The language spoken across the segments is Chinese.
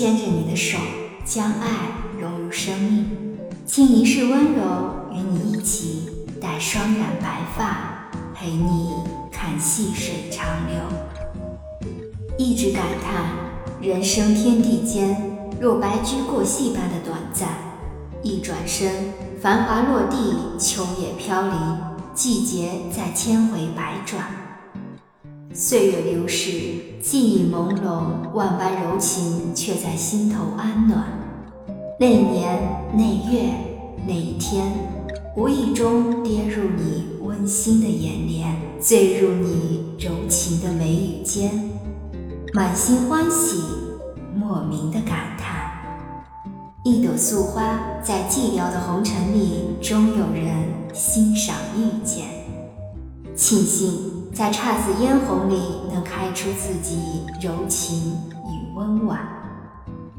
牵着你的手，将爱融入生命，倾一世温柔与你一起，带双染白发，陪你看细水长流。一直感叹人生天地间，若白驹过隙般的短暂，一转身，繁华落地，秋叶飘零，季节在千回百转。岁月流逝，记忆朦胧，万般柔情却在心头安暖。那年那月那一天，无意中跌入你温馨的眼帘，醉入你柔情的眉宇间，满心欢喜，莫名的感叹。一朵素花在寂寥的红尘里，终有人欣赏遇见。庆幸。在姹紫嫣红里，能开出自己柔情与温婉；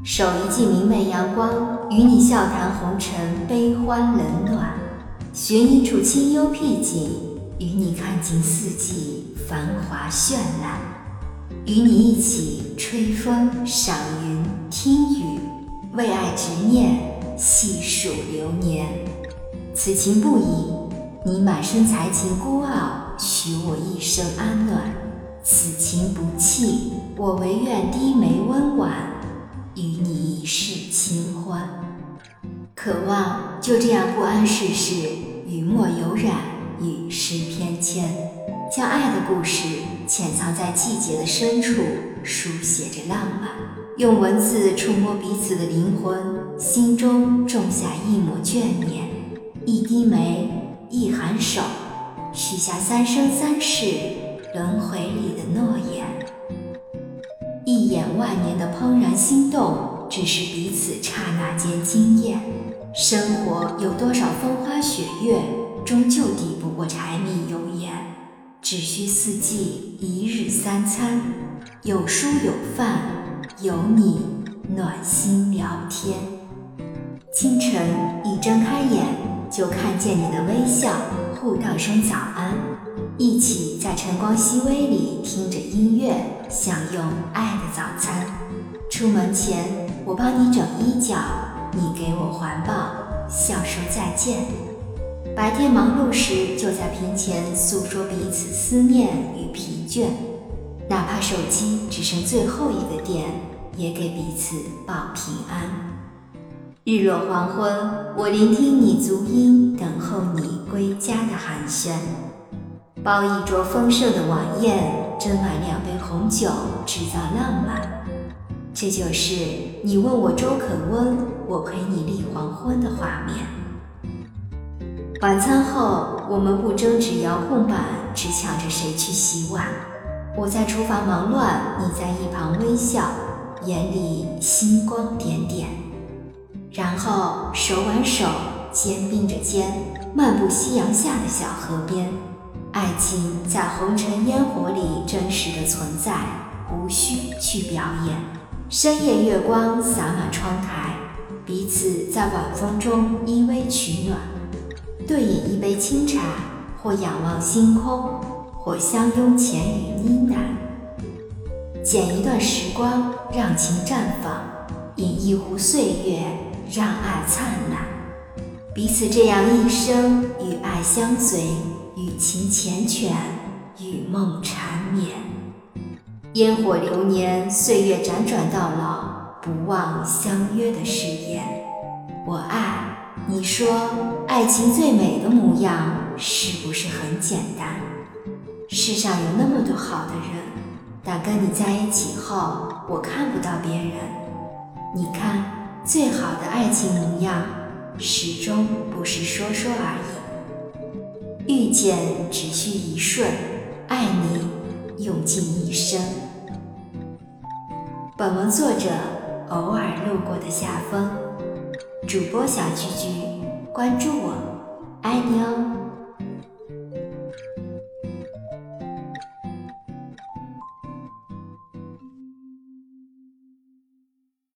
守一季明媚阳光，与你笑谈红尘悲欢冷暖；寻一处清幽僻静，与你看尽四季繁华绚烂；与你一起吹风赏云听雨，为爱执念细数流年。此情不移，你满身才情孤傲。许我一生安暖，此情不弃，我唯愿低眉温婉，与你一世清欢。渴望就这样不谙世事，雨墨有染，与诗翩跹，将爱的故事潜藏在季节的深处，书写着浪漫，用文字触摸彼此的灵魂，心中种下一抹眷念，一低眉，一颔首。许下三生三世轮回里的诺言，一眼万年的怦然心动，只是彼此刹那间惊艳。生活有多少风花雪月，终究抵不过柴米油盐。只需四季一日三餐，有书有饭，有你暖心聊天。清晨一睁开眼，就看见你的微笑。互道声早安，一起在晨光熹微里听着音乐，享用爱的早餐。出门前，我帮你整衣角，你给我环抱，笑说再见。白天忙碌时，就在屏前诉说彼此思念与疲倦，哪怕手机只剩最后一个电，也给彼此报平安。日落黄昏，我聆听你足音，等候你归家的寒暄。包一桌丰盛的晚宴，斟满两杯红酒，制造浪漫。这就是你问我粥可温，我陪你立黄昏的画面。晚餐后，我们不争执遥控板，只抢着谁去洗碗。我在厨房忙乱，你在一旁微笑，眼里星光点点。然后手挽手，肩并着肩，漫步夕阳下的小河边。爱情在红尘烟火里真实的存在，无需去表演。深夜月光洒满窗台，彼此在晚风中依偎取暖。对饮一杯清茶，或仰望星空，或相拥浅语呢喃。剪一段时光，让情绽放；饮一壶岁月。让爱灿烂，彼此这样一生与爱相随，与情缱绻，与梦缠绵。烟火流年，岁月辗转到老，不忘相约的誓言。我爱你，说爱情最美的模样是不是很简单？世上有那么多好的人，但跟你在一起后，我看不到别人。你看。最好的爱情模样，始终不是说说而已。遇见只需一瞬，爱你用尽一生。本文作者偶尔路过的夏风，主播小菊菊，关注我，爱你哦。